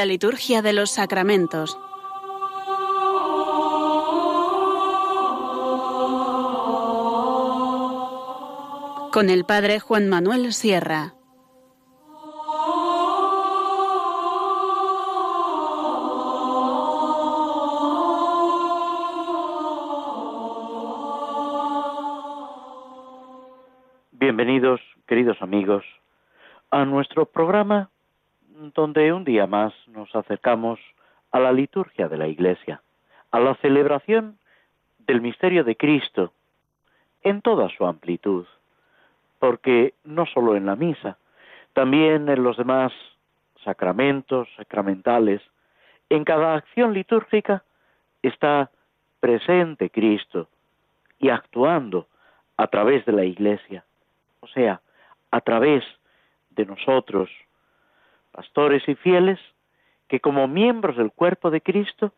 La liturgia de los sacramentos. Con el Padre Juan Manuel Sierra. Bienvenidos, queridos amigos, a nuestro programa donde un día más nos acercamos a la liturgia de la Iglesia, a la celebración del misterio de Cristo en toda su amplitud, porque no solo en la misa, también en los demás sacramentos, sacramentales, en cada acción litúrgica está presente Cristo y actuando a través de la Iglesia, o sea, a través de nosotros, pastores y fieles, que como miembros del cuerpo de Cristo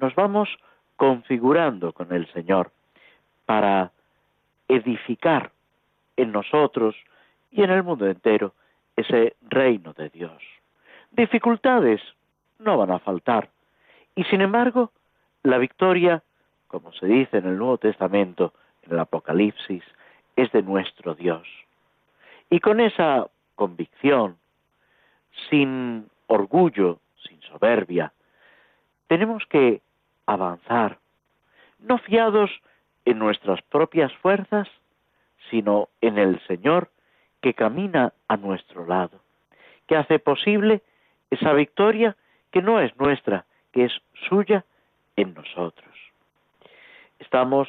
nos vamos configurando con el Señor para edificar en nosotros y en el mundo entero ese reino de Dios. Dificultades no van a faltar y sin embargo la victoria, como se dice en el Nuevo Testamento, en el Apocalipsis, es de nuestro Dios. Y con esa convicción, sin orgullo, sin soberbia. Tenemos que avanzar, no fiados en nuestras propias fuerzas, sino en el Señor que camina a nuestro lado, que hace posible esa victoria que no es nuestra, que es suya en nosotros. Estamos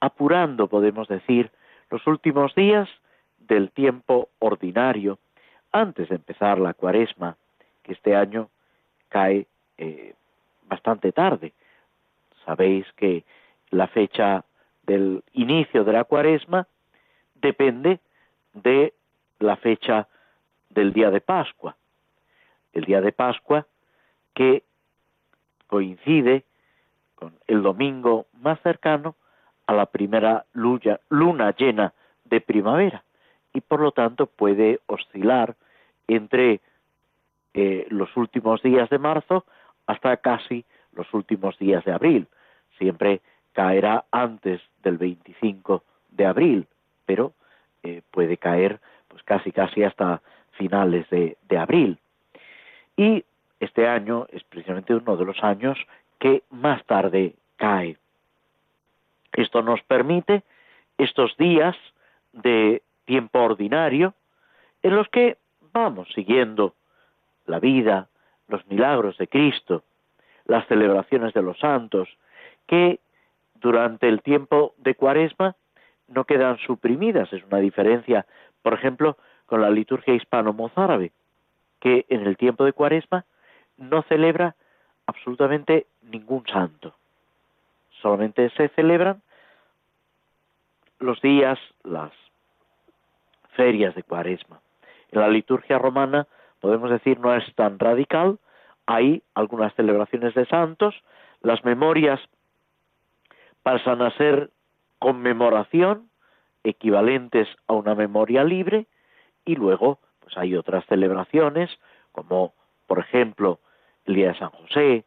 apurando, podemos decir, los últimos días del tiempo ordinario antes de empezar la cuaresma, que este año cae eh, bastante tarde. Sabéis que la fecha del inicio de la cuaresma depende de la fecha del día de Pascua. El día de Pascua que coincide con el domingo más cercano a la primera luna llena de primavera y por lo tanto puede oscilar entre eh, los últimos días de marzo hasta casi los últimos días de abril. Siempre caerá antes del 25 de abril, pero eh, puede caer pues casi casi hasta finales de, de abril. Y este año es precisamente uno de los años que más tarde cae. Esto nos permite estos días de tiempo ordinario en los que vamos siguiendo la vida, los milagros de Cristo, las celebraciones de los santos, que durante el tiempo de Cuaresma no quedan suprimidas. Es una diferencia, por ejemplo, con la liturgia hispano-mozárabe, que en el tiempo de Cuaresma no celebra absolutamente ningún santo. Solamente se celebran los días, las ferias de Cuaresma. En la liturgia romana, podemos decir, no es tan radical. Hay algunas celebraciones de santos, las memorias pasan a ser conmemoración, equivalentes a una memoria libre, y luego pues hay otras celebraciones, como por ejemplo el Día de San José,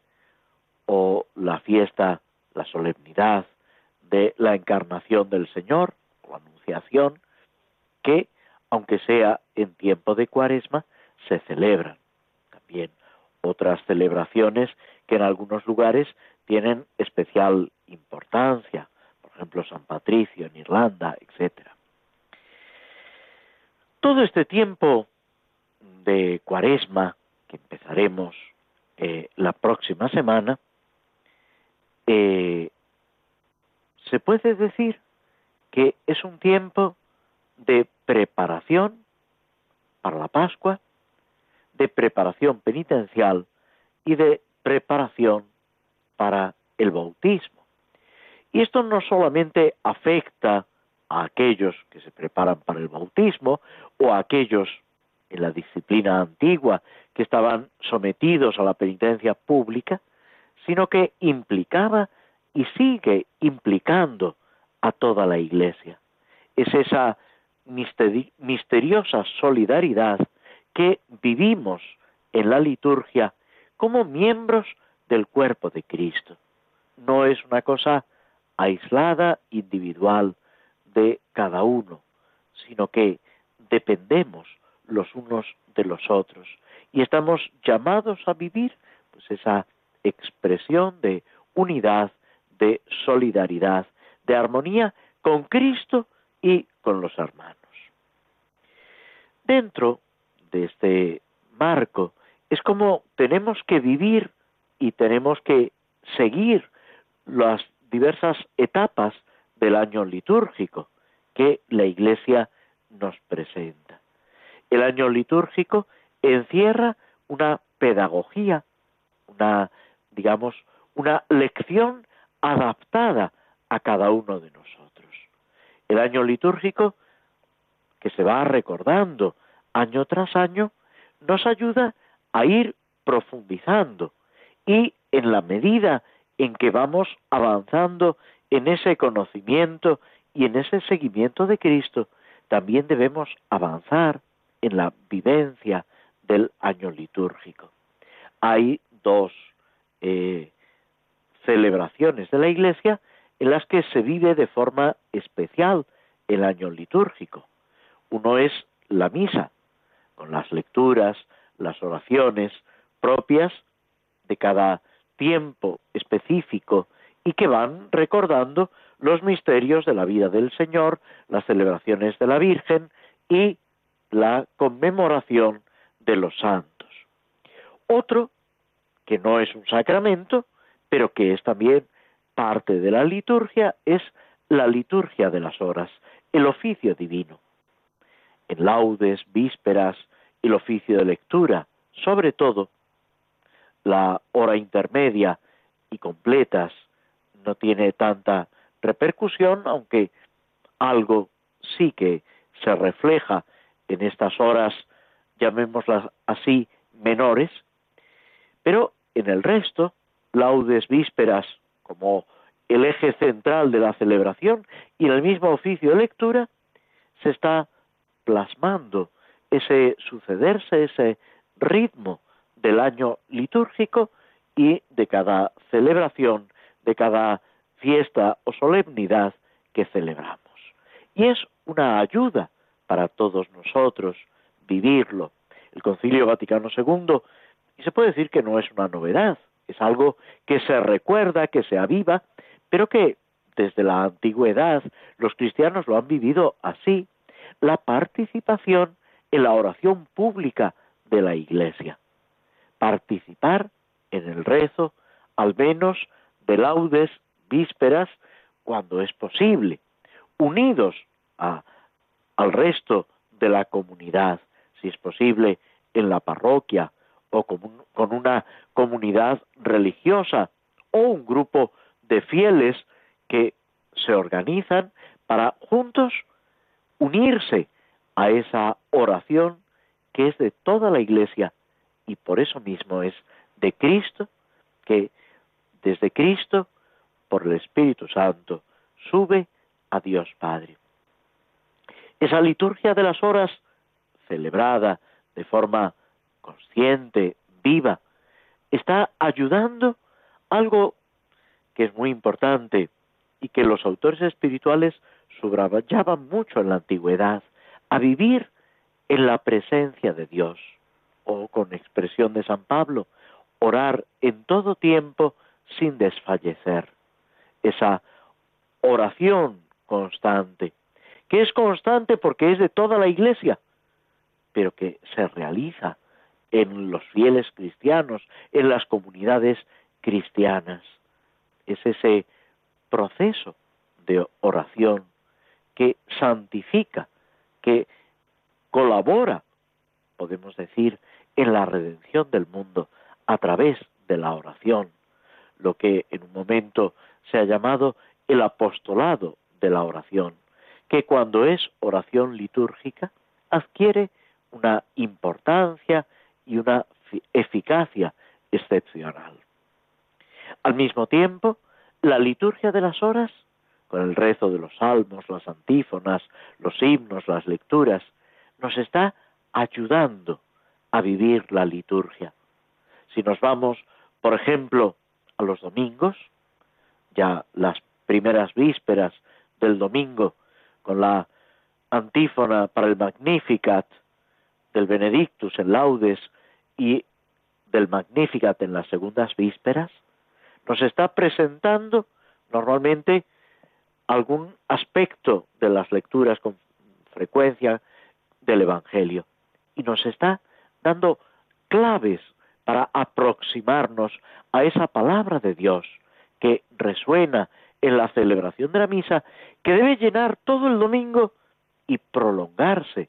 o la fiesta, la solemnidad de la encarnación del Señor, o la anunciación, que aunque sea en tiempo de cuaresma, se celebran. También otras celebraciones que en algunos lugares tienen especial importancia, por ejemplo San Patricio en Irlanda, etc. Todo este tiempo de cuaresma, que empezaremos eh, la próxima semana, eh, se puede decir que es un tiempo de preparación para la Pascua, de preparación penitencial y de preparación para el bautismo. Y esto no solamente afecta a aquellos que se preparan para el bautismo o a aquellos en la disciplina antigua que estaban sometidos a la penitencia pública, sino que implicaba y sigue implicando a toda la Iglesia. Es esa misteriosa solidaridad que vivimos en la liturgia como miembros del cuerpo de Cristo. No es una cosa aislada, individual de cada uno, sino que dependemos los unos de los otros y estamos llamados a vivir pues esa expresión de unidad, de solidaridad, de armonía con Cristo y con los hermanos. Dentro de este marco es como tenemos que vivir y tenemos que seguir las diversas etapas del año litúrgico que la Iglesia nos presenta. El año litúrgico encierra una pedagogía, una, digamos, una lección adaptada a cada uno de nosotros. El año litúrgico, que se va recordando año tras año, nos ayuda a ir profundizando y en la medida en que vamos avanzando en ese conocimiento y en ese seguimiento de Cristo, también debemos avanzar en la vivencia del año litúrgico. Hay dos eh, celebraciones de la Iglesia en las que se vive de forma especial el año litúrgico. Uno es la misa, con las lecturas, las oraciones propias de cada tiempo específico y que van recordando los misterios de la vida del Señor, las celebraciones de la Virgen y la conmemoración de los santos. Otro, que no es un sacramento, pero que es también parte de la liturgia, es la liturgia de las horas, el oficio divino. En laudes, vísperas, el oficio de lectura, sobre todo, la hora intermedia y completas no tiene tanta repercusión, aunque algo sí que se refleja en estas horas, llamémoslas así, menores, pero en el resto, laudes vísperas como el eje central de la celebración y en el mismo oficio de lectura, se está plasmando ese sucederse, ese ritmo del año litúrgico y de cada celebración, de cada fiesta o solemnidad que celebramos. Y es una ayuda para todos nosotros vivirlo. El Concilio Vaticano II, y se puede decir que no es una novedad, es algo que se recuerda, que se aviva, pero que desde la antigüedad los cristianos lo han vivido así, la participación en la oración pública de la Iglesia. Participar en el rezo, al menos de laudes, vísperas, cuando es posible, unidos al resto de la comunidad, si es posible, en la parroquia o con, una comunidad religiosa o un grupo de fieles que se organizan para juntos unirse a esa oración que es de toda la Iglesia y por eso mismo es de Cristo que desde Cristo, por el Espíritu Santo, sube a Dios Padre. Esa liturgia de las horas, celebrada de forma consciente, viva, está ayudando algo que es muy importante y que los autores espirituales subrayaban mucho en la antigüedad, a vivir en la presencia de Dios o con expresión de San Pablo, orar en todo tiempo sin desfallecer. Esa oración constante, que es constante porque es de toda la iglesia, pero que se realiza en los fieles cristianos, en las comunidades cristianas. Es ese proceso de oración que santifica, que colabora, podemos decir, en la redención del mundo a través de la oración, lo que en un momento se ha llamado el apostolado de la oración, que cuando es oración litúrgica adquiere una importancia y una eficacia excepcional. Al mismo tiempo, la liturgia de las horas, con el rezo de los salmos, las antífonas, los himnos, las lecturas, nos está ayudando a vivir la liturgia. Si nos vamos, por ejemplo, a los domingos, ya las primeras vísperas del domingo, con la antífona para el Magnificat, del Benedictus en laudes y del Magnificat en las segundas vísperas, nos está presentando normalmente algún aspecto de las lecturas con frecuencia del Evangelio y nos está dando claves para aproximarnos a esa palabra de Dios que resuena en la celebración de la misa, que debe llenar todo el domingo y prolongarse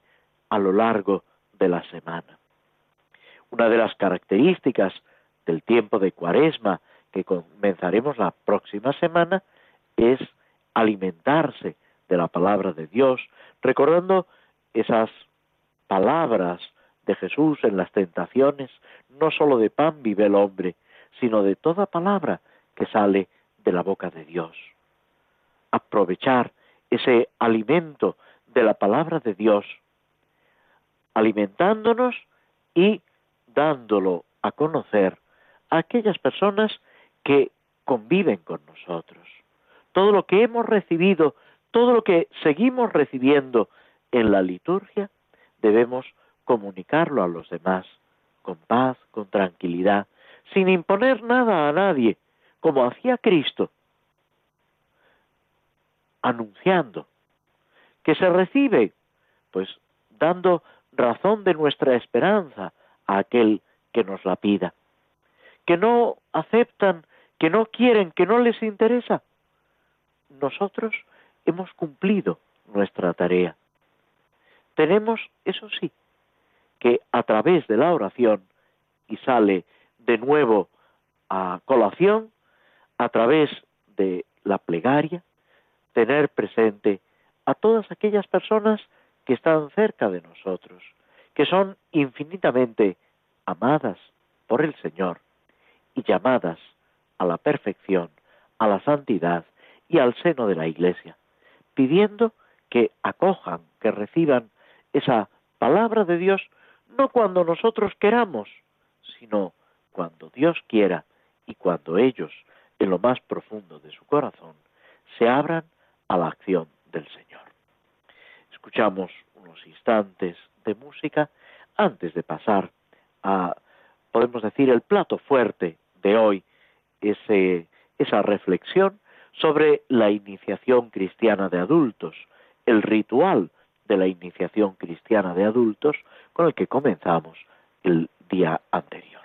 a lo largo de la semana. Una de las características del tiempo de Cuaresma que comenzaremos la próxima semana es alimentarse de la palabra de Dios, recordando esas palabras de Jesús en las tentaciones, no sólo de pan vive el hombre, sino de toda palabra que sale de la boca de Dios. Aprovechar ese alimento de la palabra de Dios, alimentándonos y dándolo a conocer a aquellas personas que conviven con nosotros. Todo lo que hemos recibido, todo lo que seguimos recibiendo en la liturgia, debemos comunicarlo a los demás, con paz, con tranquilidad, sin imponer nada a nadie, como hacía Cristo, anunciando que se recibe, pues dando razón de nuestra esperanza a aquel que nos la pida, que no aceptan, que no quieren, que no les interesa. Nosotros hemos cumplido nuestra tarea. Tenemos, eso sí, que a través de la oración, y sale de nuevo a colación, a través de la plegaria, tener presente a todas aquellas personas que están cerca de nosotros, que son infinitamente amadas por el Señor y llamadas a la perfección, a la santidad y al seno de la Iglesia, pidiendo que acojan, que reciban esa palabra de Dios no cuando nosotros queramos, sino cuando Dios quiera y cuando ellos, en lo más profundo de su corazón, se abran a la acción del Señor. Escuchamos unos instantes de música antes de pasar a, podemos decir, el plato fuerte de hoy, ese, esa reflexión sobre la iniciación cristiana de adultos, el ritual de la iniciación cristiana de adultos con el que comenzamos el día anterior.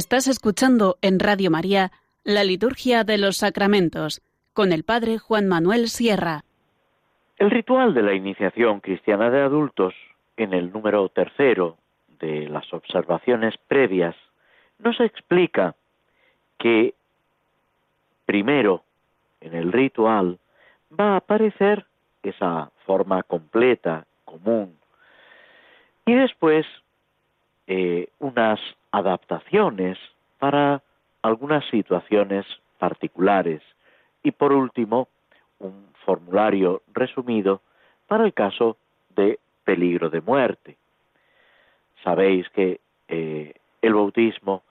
Estás escuchando en Radio María la Liturgia de los Sacramentos con el Padre Juan Manuel Sierra. El ritual de la iniciación cristiana de adultos, en el número tercero de las observaciones previas, nos explica que primero en el ritual va a aparecer esa forma completa, común, y después eh, unas adaptaciones para algunas situaciones particulares y por último un formulario resumido para el caso de peligro de muerte. Sabéis que eh, el bautismo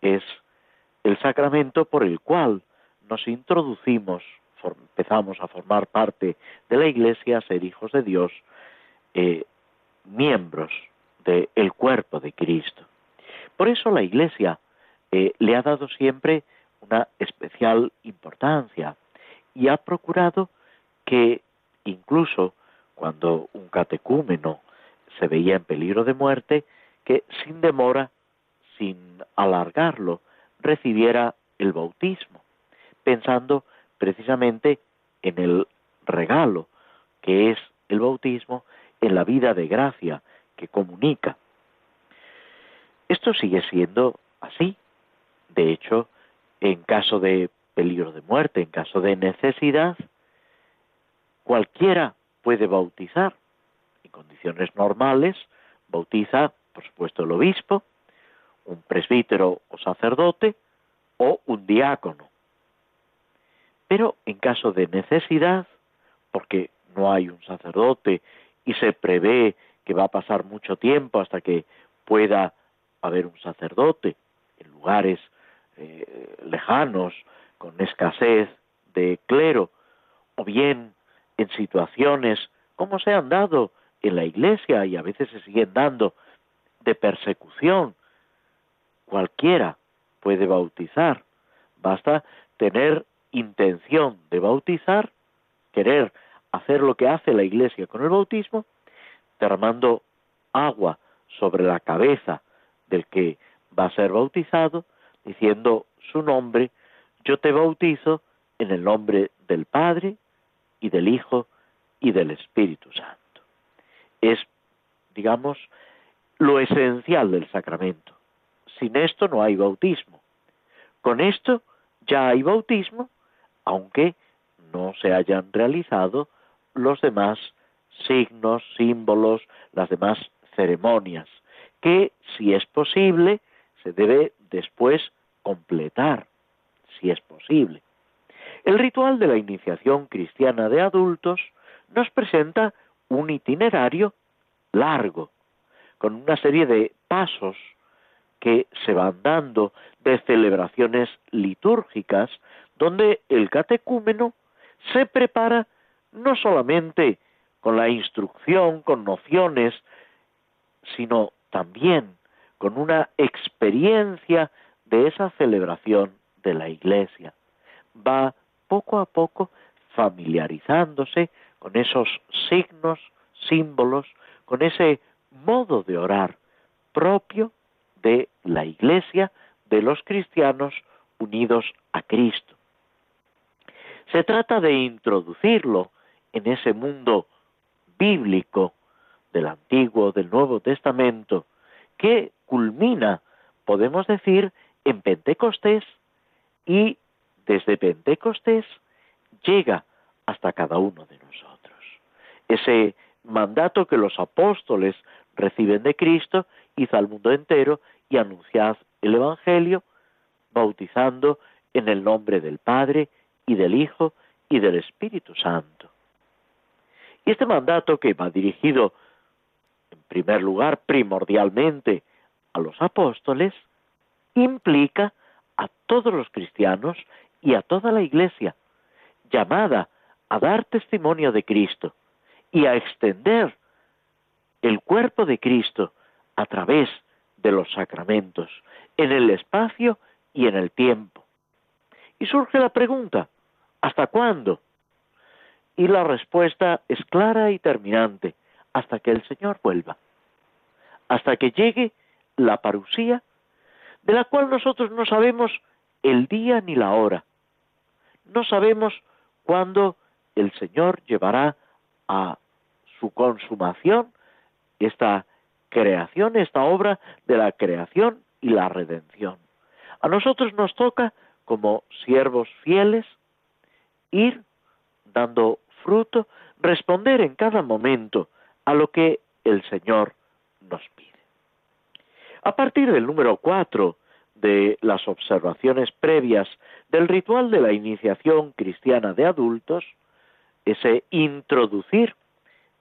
es el sacramento por el cual nos introducimos, empezamos a formar parte de la Iglesia, a ser hijos de Dios, eh, miembros del cuerpo de Cristo. Por eso la Iglesia eh, le ha dado siempre una especial importancia y ha procurado que incluso cuando un catecúmeno se veía en peligro de muerte, que sin demora, sin alargarlo, recibiera el bautismo, pensando precisamente en el regalo que es el bautismo en la vida de gracia que comunica. Esto sigue siendo así. De hecho, en caso de peligro de muerte, en caso de necesidad, cualquiera puede bautizar. En condiciones normales, bautiza, por supuesto, el obispo, un presbítero o sacerdote o un diácono. Pero en caso de necesidad, porque no hay un sacerdote y se prevé que va a pasar mucho tiempo hasta que pueda haber un sacerdote en lugares eh, lejanos, con escasez de clero, o bien en situaciones como se han dado en la iglesia y a veces se siguen dando de persecución. Cualquiera puede bautizar. Basta tener intención de bautizar, querer hacer lo que hace la iglesia con el bautismo, derramando agua sobre la cabeza del que va a ser bautizado, diciendo su nombre, yo te bautizo en el nombre del Padre y del Hijo y del Espíritu Santo. Es, digamos, lo esencial del sacramento. Sin esto no hay bautismo. Con esto ya hay bautismo, aunque no se hayan realizado los demás signos, símbolos, las demás ceremonias, que si es posible se debe después completar, si es posible. El ritual de la iniciación cristiana de adultos nos presenta un itinerario largo, con una serie de pasos que se van dando de celebraciones litúrgicas, donde el catecúmeno se prepara no solamente con la instrucción, con nociones, sino también con una experiencia de esa celebración de la Iglesia. Va poco a poco familiarizándose con esos signos, símbolos, con ese modo de orar propio de la Iglesia, de los cristianos unidos a Cristo. Se trata de introducirlo en ese mundo bíblico del Antiguo, del Nuevo Testamento, que culmina, podemos decir, en Pentecostés y desde Pentecostés llega hasta cada uno de nosotros. Ese mandato que los apóstoles reciben de Cristo, hizo al mundo entero y anunciad el Evangelio, bautizando en el nombre del Padre y del Hijo y del Espíritu Santo. Y este mandato que va dirigido primer lugar, primordialmente, a los apóstoles, implica a todos los cristianos y a toda la Iglesia, llamada a dar testimonio de Cristo y a extender el cuerpo de Cristo a través de los sacramentos, en el espacio y en el tiempo. Y surge la pregunta, ¿hasta cuándo? Y la respuesta es clara y terminante hasta que el Señor vuelva, hasta que llegue la parusía, de la cual nosotros no sabemos el día ni la hora. No sabemos cuándo el Señor llevará a su consumación esta creación, esta obra de la creación y la redención. A nosotros nos toca, como siervos fieles, ir dando fruto, responder en cada momento a lo que el Señor nos pide. A partir del número cuatro de las observaciones previas del ritual de la iniciación cristiana de adultos, ese introducir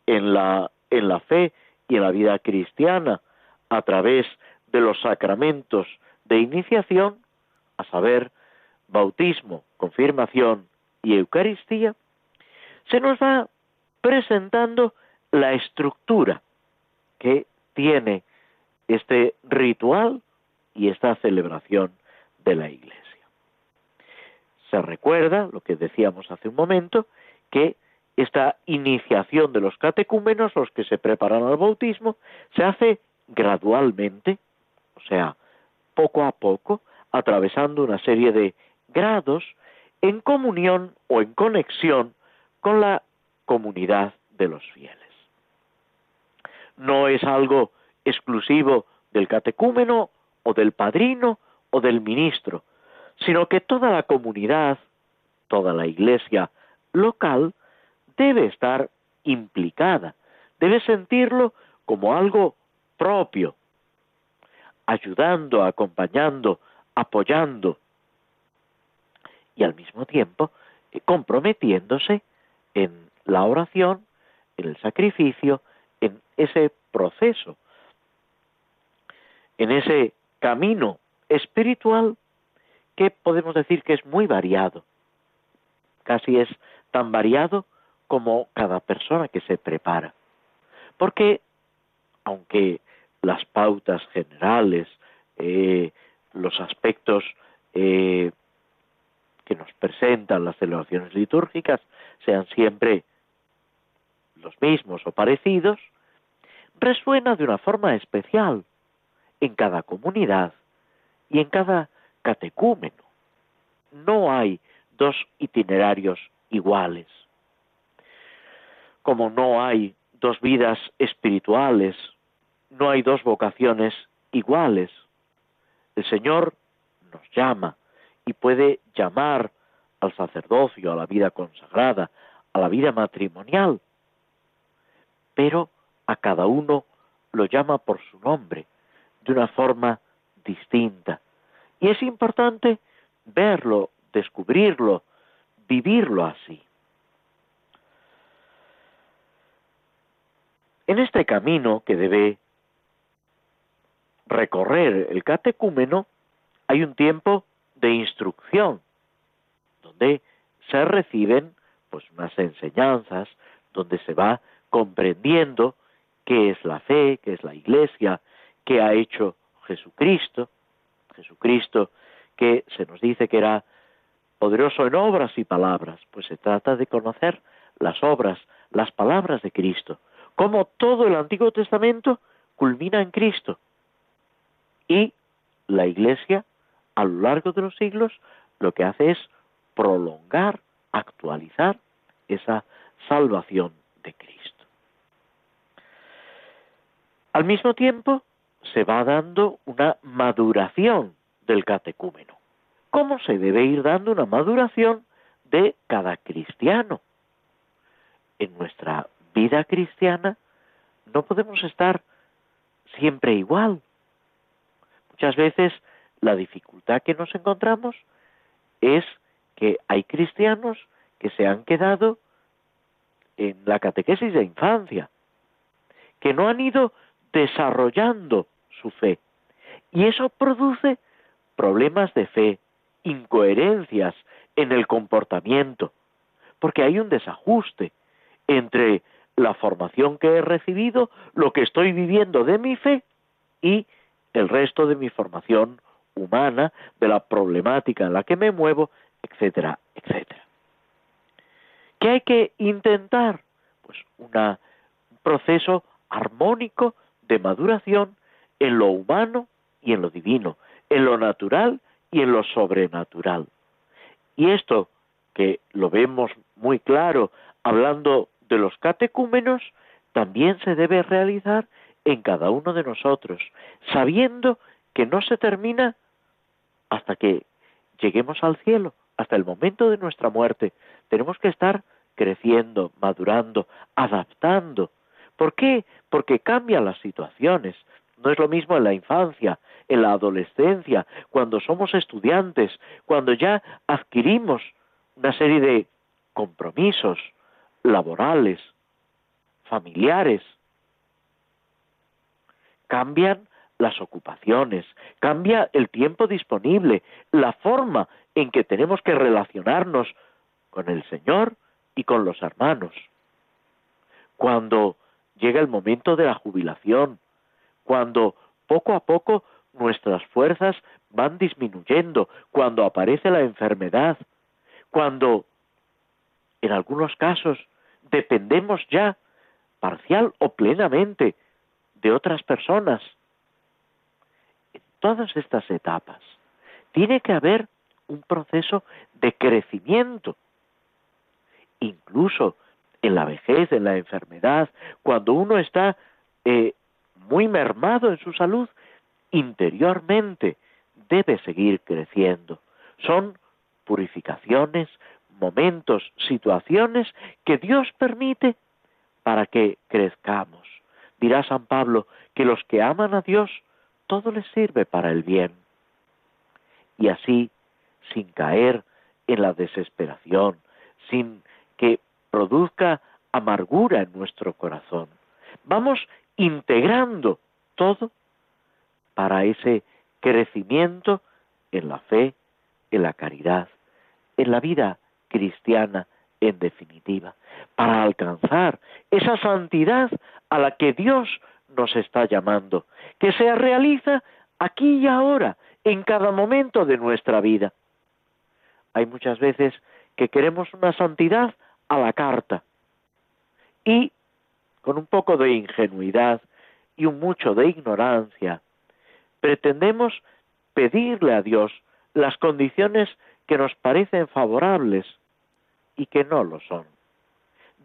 en la, en la fe y en la vida cristiana a través de los sacramentos de iniciación, a saber, bautismo, confirmación y Eucaristía, se nos va presentando la estructura que tiene este ritual y esta celebración de la Iglesia. Se recuerda, lo que decíamos hace un momento, que esta iniciación de los catecúmenos, los que se preparan al bautismo, se hace gradualmente, o sea, poco a poco, atravesando una serie de grados en comunión o en conexión con la comunidad de los fieles. No es algo exclusivo del catecúmeno o del padrino o del ministro, sino que toda la comunidad, toda la iglesia local, debe estar implicada, debe sentirlo como algo propio, ayudando, acompañando, apoyando y al mismo tiempo eh, comprometiéndose en la oración, en el sacrificio, en ese proceso, en ese camino espiritual que podemos decir que es muy variado. Casi es tan variado como cada persona que se prepara. Porque, aunque las pautas generales, eh, los aspectos eh, que nos presentan las celebraciones litúrgicas sean siempre los mismos o parecidos, resuena de una forma especial en cada comunidad y en cada catecúmeno. No hay dos itinerarios iguales. Como no hay dos vidas espirituales, no hay dos vocaciones iguales. El Señor nos llama y puede llamar al sacerdocio, a la vida consagrada, a la vida matrimonial, pero a cada uno lo llama por su nombre, de una forma distinta. Y es importante verlo, descubrirlo, vivirlo así. En este camino que debe recorrer el catecúmeno, hay un tiempo de instrucción, donde se reciben pues unas enseñanzas, donde se va comprendiendo qué es la fe, qué es la iglesia, qué ha hecho Jesucristo, Jesucristo que se nos dice que era poderoso en obras y palabras, pues se trata de conocer las obras, las palabras de Cristo, como todo el Antiguo Testamento culmina en Cristo. Y la Iglesia, a lo largo de los siglos, lo que hace es prolongar, actualizar esa salvación de Cristo. Al mismo tiempo, se va dando una maduración del catecúmeno. ¿Cómo se debe ir dando una maduración de cada cristiano? En nuestra vida cristiana no podemos estar siempre igual. Muchas veces la dificultad que nos encontramos es que hay cristianos que se han quedado en la catequesis de infancia, que no han ido desarrollando su fe. Y eso produce problemas de fe, incoherencias en el comportamiento, porque hay un desajuste entre la formación que he recibido, lo que estoy viviendo de mi fe y el resto de mi formación humana, de la problemática en la que me muevo, etcétera, etcétera. ¿Qué hay que intentar? Pues un proceso armónico de maduración en lo humano y en lo divino, en lo natural y en lo sobrenatural. Y esto, que lo vemos muy claro hablando de los catecúmenos, también se debe realizar en cada uno de nosotros, sabiendo que no se termina hasta que lleguemos al cielo, hasta el momento de nuestra muerte. Tenemos que estar creciendo, madurando, adaptando. ¿Por qué? Porque cambian las situaciones. No es lo mismo en la infancia, en la adolescencia, cuando somos estudiantes, cuando ya adquirimos una serie de compromisos laborales, familiares. Cambian las ocupaciones, cambia el tiempo disponible, la forma en que tenemos que relacionarnos con el Señor y con los hermanos. Cuando llega el momento de la jubilación, cuando poco a poco nuestras fuerzas van disminuyendo, cuando aparece la enfermedad, cuando en algunos casos dependemos ya parcial o plenamente de otras personas. En todas estas etapas tiene que haber un proceso de crecimiento, incluso en la vejez, en la enfermedad, cuando uno está eh, muy mermado en su salud, interiormente debe seguir creciendo. Son purificaciones, momentos, situaciones que Dios permite para que crezcamos. Dirá San Pablo que los que aman a Dios, todo les sirve para el bien. Y así, sin caer en la desesperación, sin que produzca amargura en nuestro corazón, vamos integrando todo para ese crecimiento en la fe, en la caridad, en la vida cristiana en definitiva, para alcanzar esa santidad a la que Dios nos está llamando, que se realiza aquí y ahora, en cada momento de nuestra vida. Hay muchas veces que queremos una santidad a la carta y con un poco de ingenuidad y un mucho de ignorancia, pretendemos pedirle a Dios las condiciones que nos parecen favorables y que no lo son.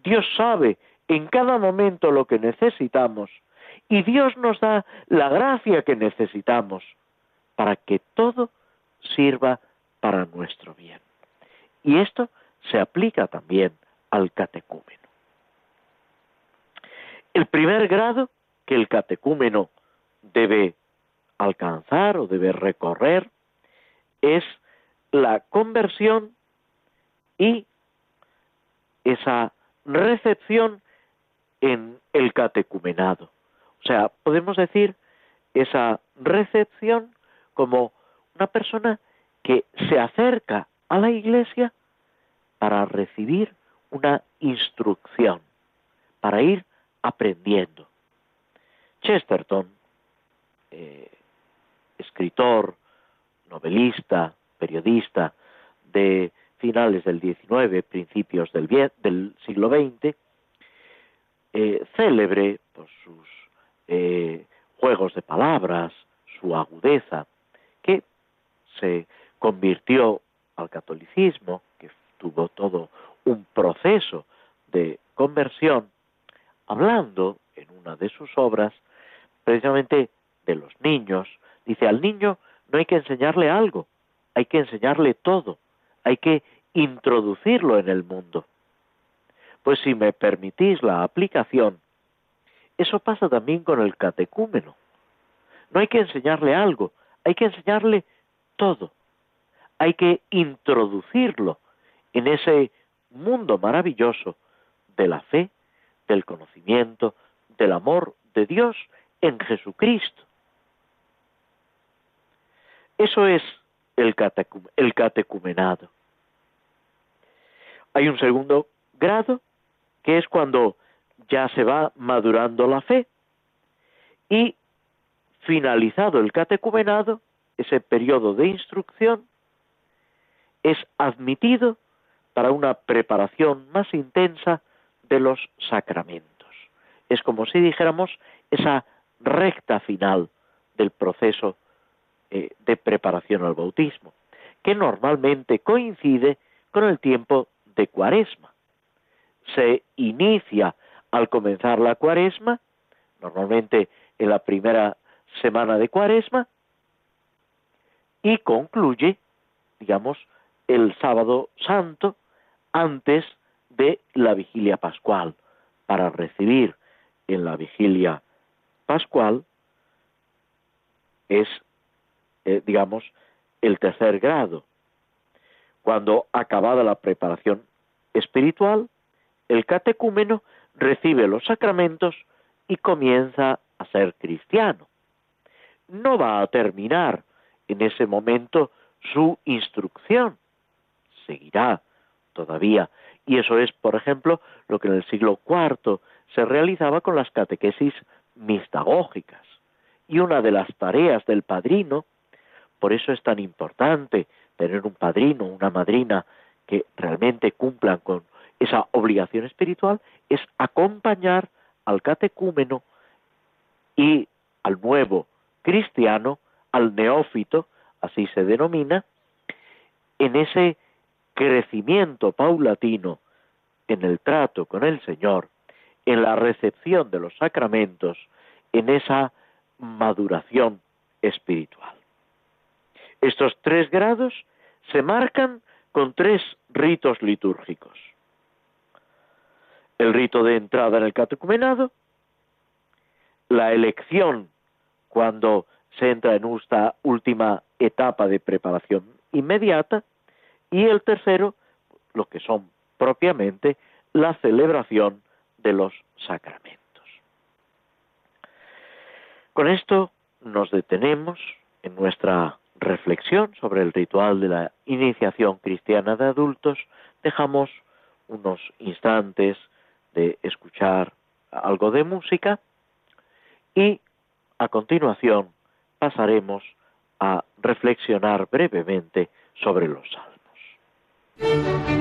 Dios sabe en cada momento lo que necesitamos y Dios nos da la gracia que necesitamos para que todo sirva para nuestro bien. Y esto se aplica también al catecúmeno. El primer grado que el catecúmeno debe alcanzar o debe recorrer es la conversión y esa recepción en el catecumenado. O sea, podemos decir esa recepción como una persona que se acerca a la iglesia para recibir una instrucción, para ir aprendiendo. Chesterton, eh, escritor, novelista, periodista de finales del XIX, principios del, siglo XX, eh, célebre por sus eh, juegos de palabras, su agudeza, que se convirtió al catolicismo, que tuvo todo un proceso de conversión, hablando en una de sus obras precisamente de los niños, dice al niño no hay que enseñarle algo, hay que enseñarle todo, hay que introducirlo en el mundo. Pues si me permitís la aplicación, eso pasa también con el catecúmeno. No hay que enseñarle algo, hay que enseñarle todo. Hay que introducirlo en ese mundo maravilloso de la fe, del conocimiento, del amor de Dios en Jesucristo. Eso es el, catecumenado. Hay un segundo grado, que es cuando ya se va madurando la fe y finalizado el catecumenado, ese periodo de instrucción, es admitido para una preparación más intensa de los sacramentos. Es como si dijéramos esa recta final del proceso eh, de preparación al bautismo, que normalmente coincide con el tiempo de cuaresma. Se inicia al comenzar la cuaresma, normalmente en la primera semana de cuaresma, y concluye, digamos, el sábado santo antes de la vigilia pascual, para recibir en la vigilia pascual es, eh, digamos, el tercer grado. Cuando acabada la preparación espiritual, el catecúmeno recibe los sacramentos y comienza a ser cristiano. No va a terminar en ese momento su instrucción, seguirá todavía. Y eso es, por ejemplo, lo que en el siglo IV se realizaba con las catequesis mistagógicas. Y una de las tareas del padrino, por eso es tan importante tener un padrino, una madrina que realmente cumplan con esa obligación espiritual, es acompañar al catecúmeno y al nuevo cristiano, al neófito, así se denomina, en ese crecimiento paulatino en el trato con el Señor, en la recepción de los sacramentos, en esa maduración espiritual. Estos tres grados se marcan con tres ritos litúrgicos. El rito de entrada en el catecumenado, la elección cuando se entra en esta última etapa de preparación inmediata, y el tercero, lo que son propiamente la celebración de los sacramentos. Con esto nos detenemos en nuestra reflexión sobre el ritual de la iniciación cristiana de adultos. Dejamos unos instantes de escuchar algo de música y a continuación pasaremos a reflexionar brevemente sobre los salmos. Thank you.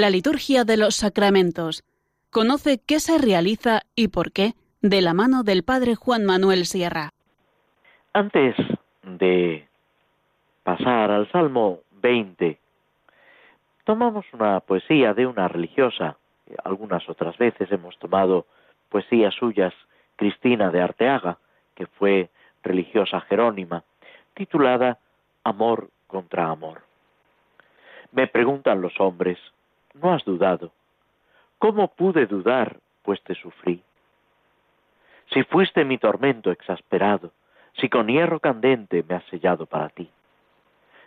La liturgia de los sacramentos. Conoce qué se realiza y por qué de la mano del Padre Juan Manuel Sierra. Antes de pasar al Salmo 20, tomamos una poesía de una religiosa. Algunas otras veces hemos tomado poesías suyas, Cristina de Arteaga, que fue religiosa jerónima, titulada Amor contra Amor. Me preguntan los hombres, no has dudado. ¿Cómo pude dudar, pues te sufrí? si fuiste mi tormento exasperado, si con hierro candente me has sellado para ti.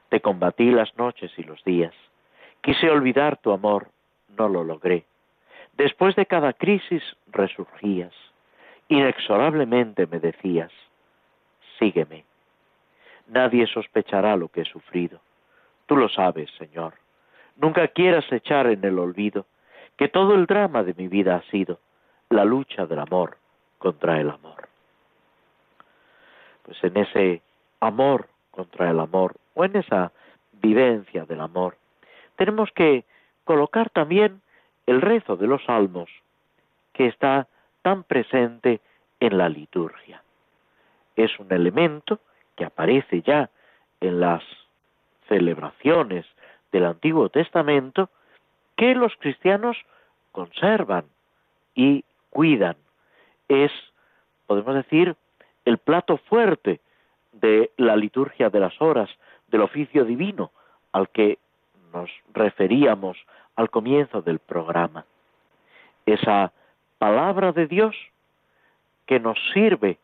Te combatí las noches y los días. Quise olvidar tu amor, no lo logré. Después de cada crisis resurgías. Inexorablemente me decías, sígueme. Nadie sospechará lo que he sufrido. Tú lo sabes, Señor. Nunca quieras echar en el olvido que todo el drama de mi vida ha sido la lucha del amor contra el amor. Pues en ese amor contra el amor o en esa vivencia del amor, tenemos que colocar también el rezo de los salmos que está tan presente en la liturgia. Es un elemento que aparece ya en las celebraciones del Antiguo Testamento que los cristianos conservan y cuidan. Es, podemos decir, el plato fuerte de la liturgia de las horas, del oficio divino, al que nos referíamos al comienzo del programa. Esa palabra de Dios que nos sirve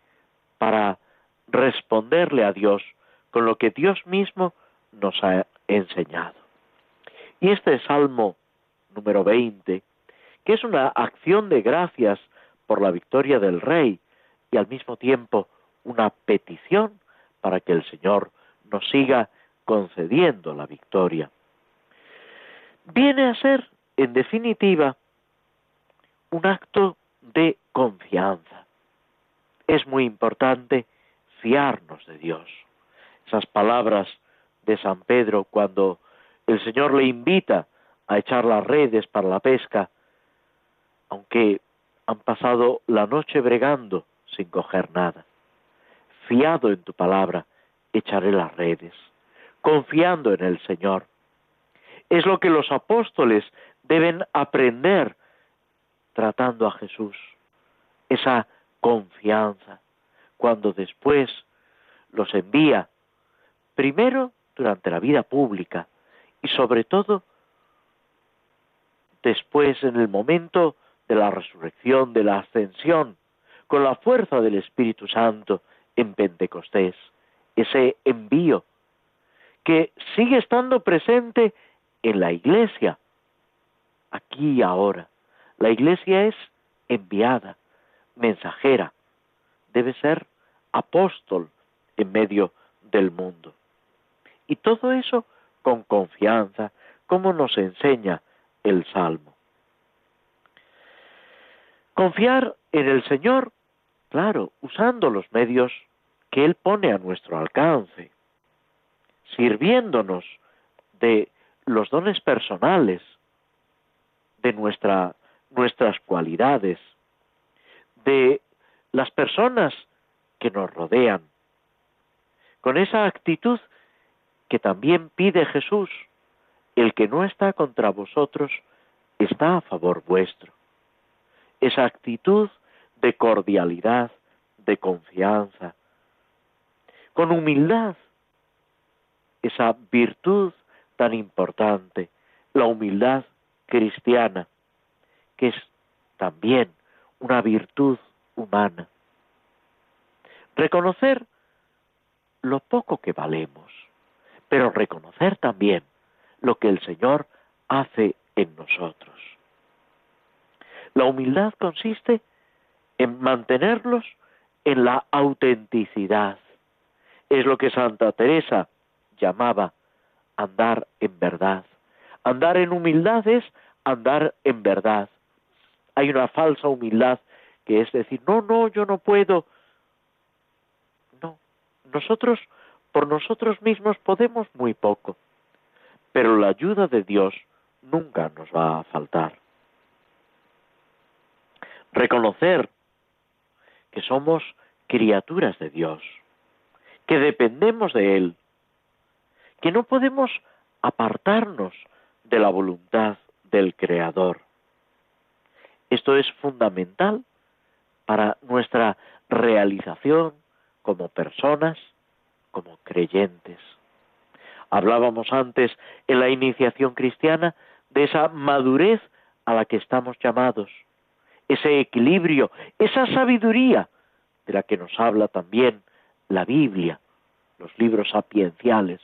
para responderle a Dios con lo que Dios mismo nos ha enseñado. Y este Salmo número 20, que es una acción de gracias por la victoria del Rey y al mismo tiempo una petición para que el Señor nos siga concediendo la victoria. Viene a ser, en definitiva, un acto de confianza. Es muy importante fiarnos de Dios. Esas palabras de San Pedro cuando el Señor le invita a echar las redes para la pesca, aunque han pasado la noche bregando sin coger nada. Fiado en tu palabra, echaré las redes, confiando en el Señor. Es lo que los apóstoles deben aprender tratando a Jesús, esa confianza, cuando después los envía, primero durante la vida pública y sobre todo después en el momento de la resurrección, de la ascensión, con la fuerza del Espíritu Santo en Pentecostés, ese envío que sigue estando presente en la iglesia, aquí y ahora. La iglesia es enviada, mensajera, debe ser apóstol en medio del mundo. Y todo eso con confianza, como nos enseña el Salmo. Confiar en el Señor, claro, usando los medios que Él pone a nuestro alcance, sirviéndonos de los dones personales, de nuestra, nuestras cualidades, de las personas que nos rodean, con esa actitud que también pide Jesús, el que no está contra vosotros está a favor vuestro. Esa actitud de cordialidad, de confianza, con humildad, esa virtud tan importante, la humildad cristiana, que es también una virtud humana. Reconocer lo poco que valemos, pero reconocer también lo que el Señor hace en nosotros. La humildad consiste en mantenerlos en la autenticidad. Es lo que Santa Teresa llamaba andar en verdad. Andar en humildad es andar en verdad. Hay una falsa humildad que es decir, no, no, yo no puedo, nosotros, por nosotros mismos, podemos muy poco, pero la ayuda de Dios nunca nos va a faltar. Reconocer que somos criaturas de Dios, que dependemos de Él, que no podemos apartarnos de la voluntad del Creador. Esto es fundamental para nuestra realización como personas, como creyentes. Hablábamos antes en la iniciación cristiana de esa madurez a la que estamos llamados, ese equilibrio, esa sabiduría de la que nos habla también la Biblia, los libros sapienciales,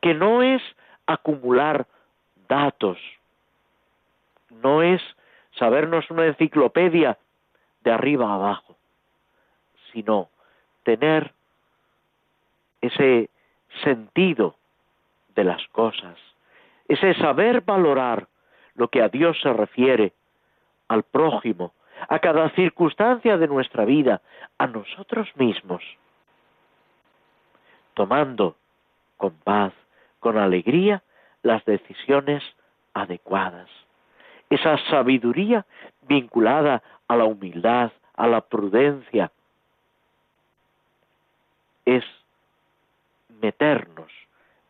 que no es acumular datos, no es sabernos una enciclopedia de arriba a abajo, sino tener ese sentido de las cosas, ese saber valorar lo que a Dios se refiere, al prójimo, a cada circunstancia de nuestra vida, a nosotros mismos, tomando con paz, con alegría, las decisiones adecuadas. Esa sabiduría vinculada a la humildad, a la prudencia, es meternos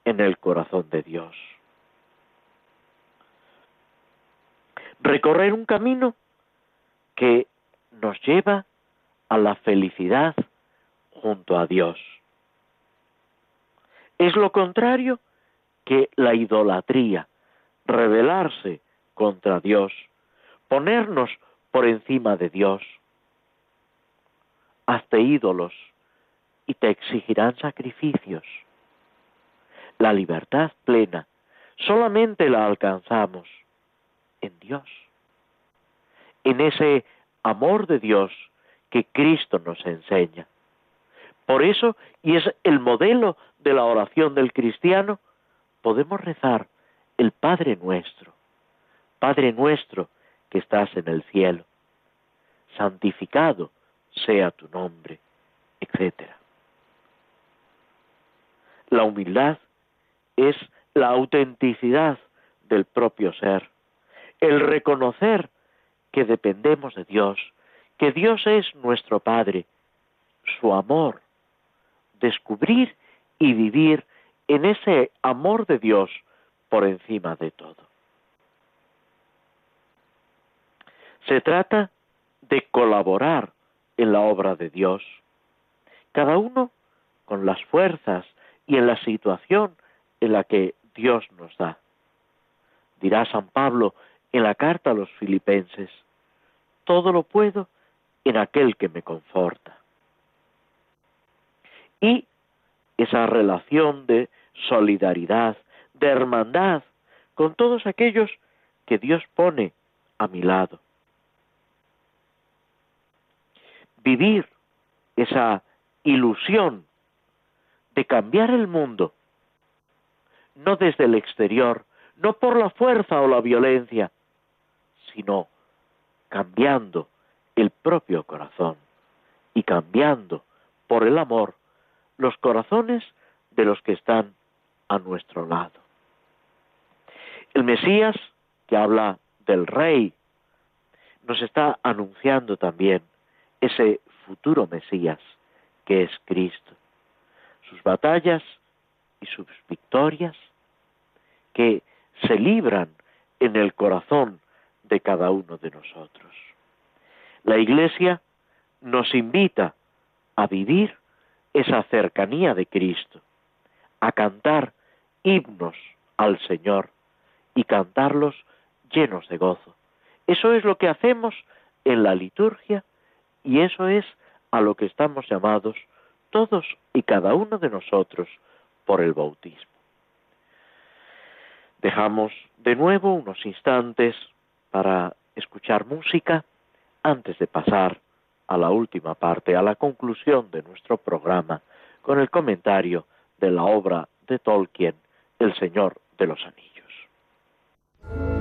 en el corazón de Dios. Recorrer un camino que nos lleva a la felicidad junto a Dios. Es lo contrario que la idolatría, rebelarse contra Dios, ponernos por encima de Dios. Hazte ídolos y te exigirán sacrificios. La libertad plena solamente la alcanzamos en Dios, en ese amor de Dios que Cristo nos enseña. Por eso, y es el modelo de la oración del cristiano, podemos rezar el Padre nuestro, Padre nuestro que estás en el cielo, santificado sea tu nombre, etc. La humildad es la autenticidad del propio ser, el reconocer que dependemos de Dios, que Dios es nuestro Padre, su amor, descubrir y vivir en ese amor de Dios por encima de todo. Se trata de colaborar en la obra de Dios, cada uno con las fuerzas y en la situación en la que Dios nos da. Dirá San Pablo en la carta a los filipenses, todo lo puedo en aquel que me conforta. Y esa relación de solidaridad, de hermandad con todos aquellos que Dios pone a mi lado. Vivir esa ilusión de cambiar el mundo, no desde el exterior, no por la fuerza o la violencia, sino cambiando el propio corazón y cambiando por el amor los corazones de los que están a nuestro lado. El Mesías, que habla del Rey, nos está anunciando también ese futuro Mesías que es Cristo. Sus batallas y sus victorias que se libran en el corazón de cada uno de nosotros. La Iglesia nos invita a vivir esa cercanía de Cristo, a cantar himnos al Señor y cantarlos llenos de gozo. Eso es lo que hacemos en la liturgia y eso es a lo que estamos llamados todos y cada uno de nosotros por el bautismo. Dejamos de nuevo unos instantes para escuchar música antes de pasar a la última parte, a la conclusión de nuestro programa, con el comentario de la obra de Tolkien, El Señor de los Anillos.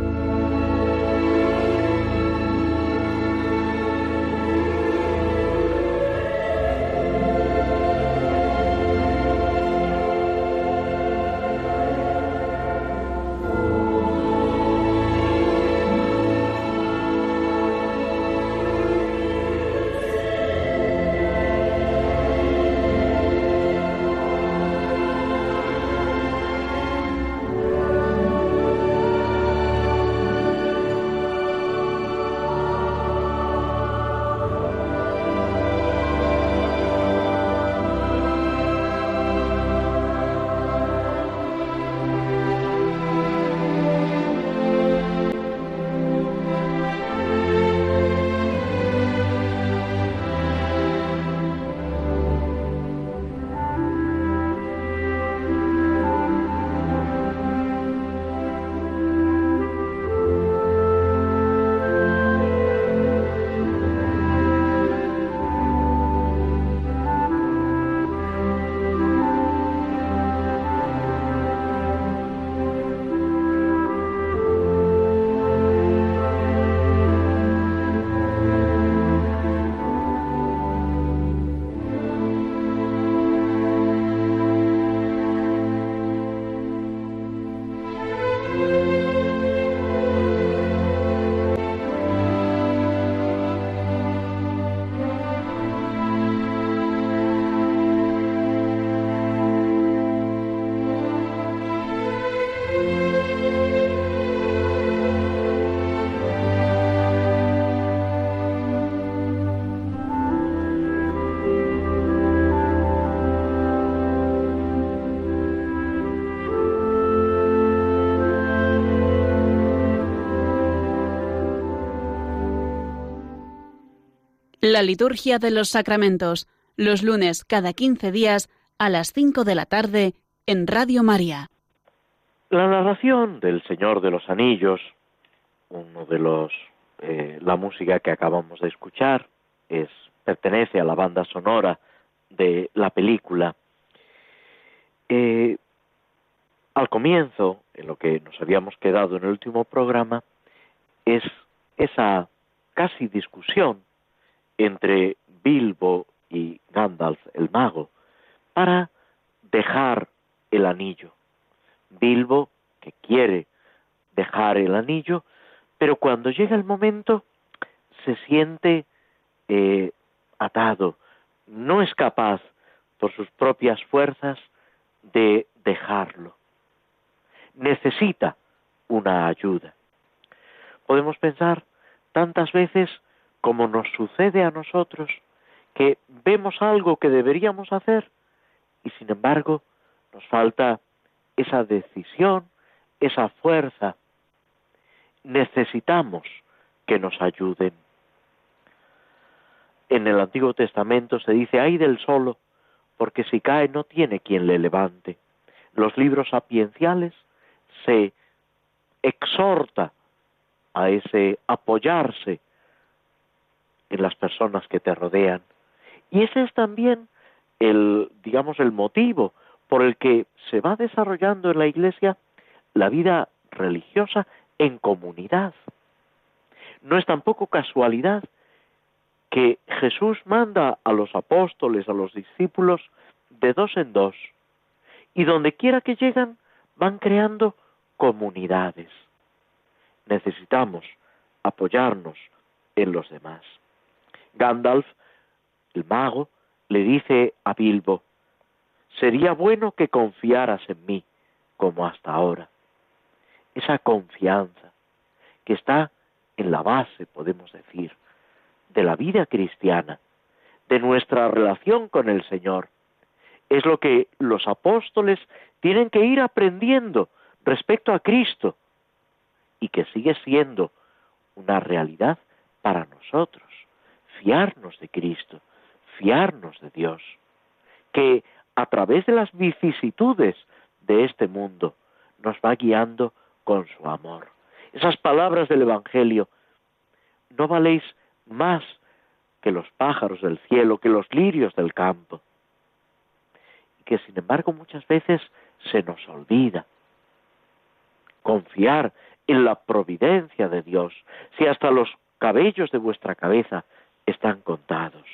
La liturgia de los sacramentos, los lunes cada 15 días a las 5 de la tarde en Radio María. La narración del Señor de los Anillos, uno de los eh, la música que acabamos de escuchar es pertenece a la banda sonora de la película. Eh, al comienzo, en lo que nos habíamos quedado en el último programa, es esa casi discusión entre Bilbo y Gandalf el mago para dejar el anillo. Bilbo, que quiere dejar el anillo, pero cuando llega el momento se siente eh, atado, no es capaz por sus propias fuerzas de dejarlo. Necesita una ayuda. Podemos pensar tantas veces como nos sucede a nosotros que vemos algo que deberíamos hacer y sin embargo nos falta esa decisión, esa fuerza. Necesitamos que nos ayuden. En el Antiguo Testamento se dice, ay del solo, porque si cae no tiene quien le levante. Los libros sapienciales se exhorta a ese apoyarse en las personas que te rodean. Y ese es también el, digamos, el motivo por el que se va desarrollando en la Iglesia la vida religiosa en comunidad. No es tampoco casualidad que Jesús manda a los apóstoles, a los discípulos, de dos en dos, y donde quiera que llegan van creando comunidades. Necesitamos apoyarnos en los demás. Gandalf, el mago, le dice a Bilbo, sería bueno que confiaras en mí, como hasta ahora. Esa confianza que está en la base, podemos decir, de la vida cristiana, de nuestra relación con el Señor. Es lo que los apóstoles tienen que ir aprendiendo respecto a Cristo y que sigue siendo una realidad para nosotros. Fiarnos de Cristo, fiarnos de Dios, que a través de las vicisitudes de este mundo nos va guiando con su amor. Esas palabras del Evangelio, no valéis más que los pájaros del cielo, que los lirios del campo, y que sin embargo muchas veces se nos olvida confiar en la providencia de Dios, si hasta los cabellos de vuestra cabeza están contados.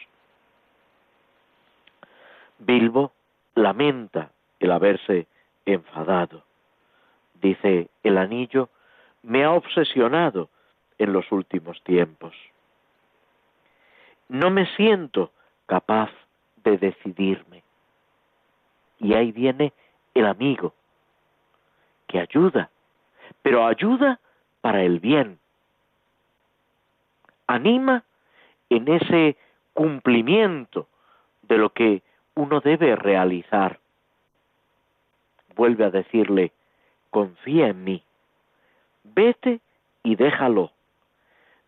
Bilbo lamenta el haberse enfadado. Dice, el anillo me ha obsesionado en los últimos tiempos. No me siento capaz de decidirme. Y ahí viene el amigo, que ayuda, pero ayuda para el bien. Anima en ese cumplimiento de lo que uno debe realizar. Vuelve a decirle, confía en mí, vete y déjalo,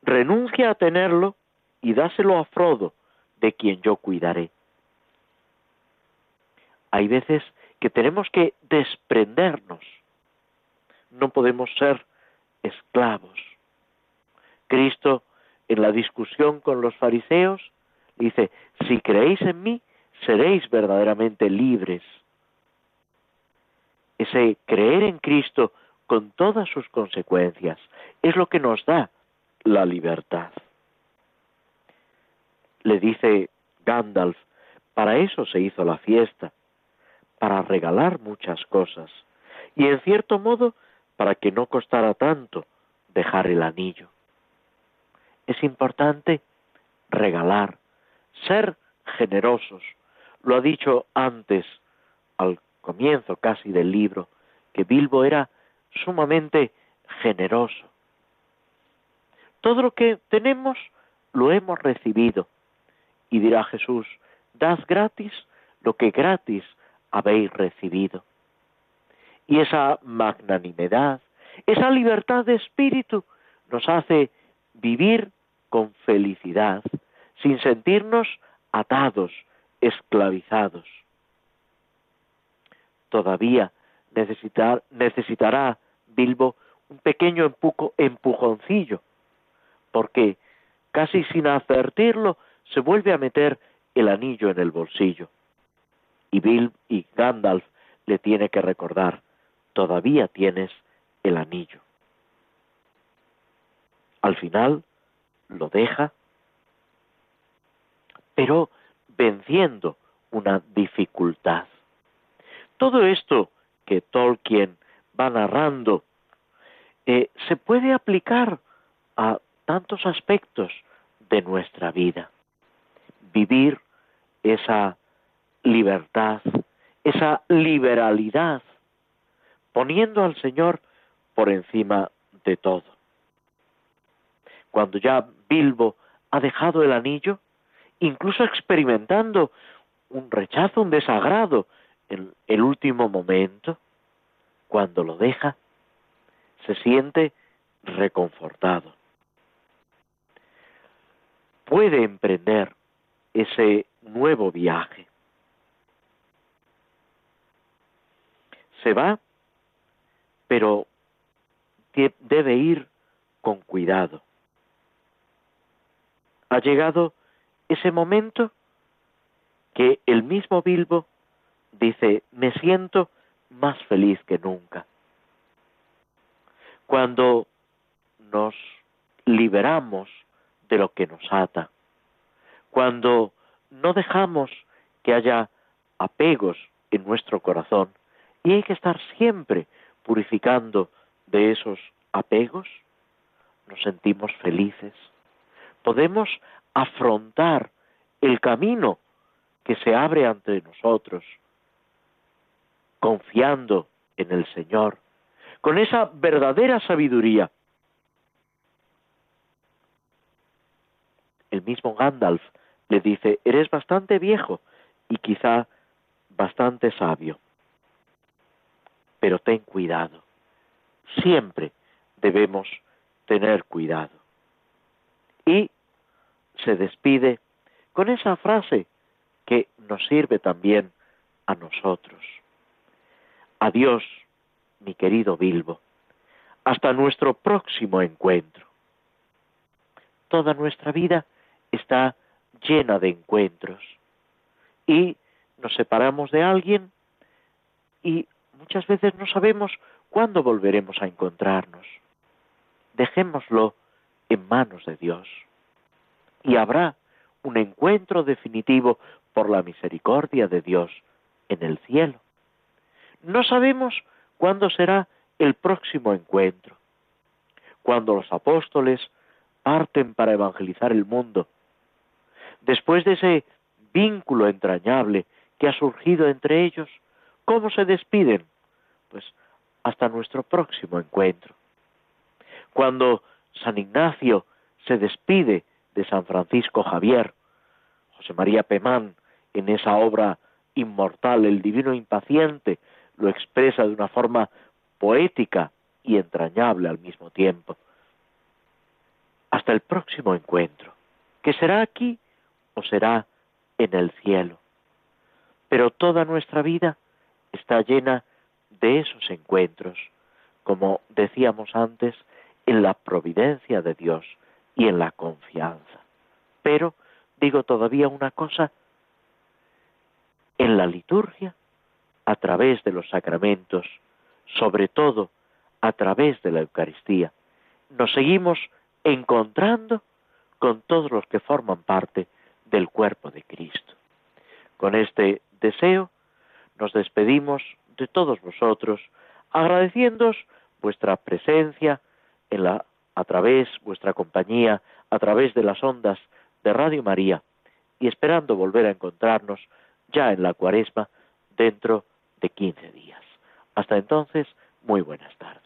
renuncia a tenerlo y dáselo a Frodo, de quien yo cuidaré. Hay veces que tenemos que desprendernos, no podemos ser esclavos. Cristo, en la discusión con los fariseos, dice, si creéis en mí, seréis verdaderamente libres. Ese creer en Cristo con todas sus consecuencias es lo que nos da la libertad. Le dice Gandalf, para eso se hizo la fiesta, para regalar muchas cosas, y en cierto modo para que no costara tanto dejar el anillo. Es importante regalar, ser generosos, lo ha dicho antes, al comienzo casi del libro, que Bilbo era sumamente generoso. Todo lo que tenemos lo hemos recibido. Y dirá Jesús, dad gratis lo que gratis habéis recibido. Y esa magnanimidad, esa libertad de espíritu nos hace vivir con felicidad, sin sentirnos atados, esclavizados. Todavía necesitará Bilbo un pequeño empujoncillo, porque casi sin advertirlo se vuelve a meter el anillo en el bolsillo. Y Bill y Gandalf le tiene que recordar, todavía tienes el anillo. Al final lo deja, pero venciendo una dificultad. Todo esto que Tolkien va narrando eh, se puede aplicar a tantos aspectos de nuestra vida. Vivir esa libertad, esa liberalidad, poniendo al Señor por encima de todo. Cuando ya Bilbo ha dejado el anillo, incluso experimentando un rechazo, un desagrado en el último momento, cuando lo deja, se siente reconfortado. Puede emprender ese nuevo viaje. Se va, pero debe ir con cuidado. Ha llegado ese momento que el mismo Bilbo dice, me siento más feliz que nunca. Cuando nos liberamos de lo que nos ata, cuando no dejamos que haya apegos en nuestro corazón y hay que estar siempre purificando de esos apegos, nos sentimos felices. Podemos afrontar el camino que se abre ante nosotros, confiando en el Señor, con esa verdadera sabiduría. El mismo Gandalf le dice, eres bastante viejo y quizá bastante sabio, pero ten cuidado. Siempre debemos tener cuidado. Y se despide con esa frase que nos sirve también a nosotros. Adiós, mi querido Bilbo. Hasta nuestro próximo encuentro. Toda nuestra vida está llena de encuentros y nos separamos de alguien y muchas veces no sabemos cuándo volveremos a encontrarnos. Dejémoslo en manos de Dios y habrá un encuentro definitivo por la misericordia de Dios en el cielo. No sabemos cuándo será el próximo encuentro, cuando los apóstoles parten para evangelizar el mundo, después de ese vínculo entrañable que ha surgido entre ellos, ¿cómo se despiden? Pues hasta nuestro próximo encuentro. Cuando San Ignacio se despide de San Francisco Javier, José María Pemán, en esa obra inmortal, el divino impaciente, lo expresa de una forma poética y entrañable al mismo tiempo. Hasta el próximo encuentro, que será aquí o será en el cielo. Pero toda nuestra vida está llena de esos encuentros, como decíamos antes, en la providencia de Dios y en la confianza. Pero digo todavía una cosa, en la liturgia, a través de los sacramentos, sobre todo a través de la Eucaristía, nos seguimos encontrando con todos los que forman parte del cuerpo de Cristo. Con este deseo nos despedimos de todos vosotros, agradeciéndoos vuestra presencia en la, a través vuestra compañía, a través de las ondas de Radio María y esperando volver a encontrarnos ya en la cuaresma dentro de 15 días. Hasta entonces, muy buenas tardes.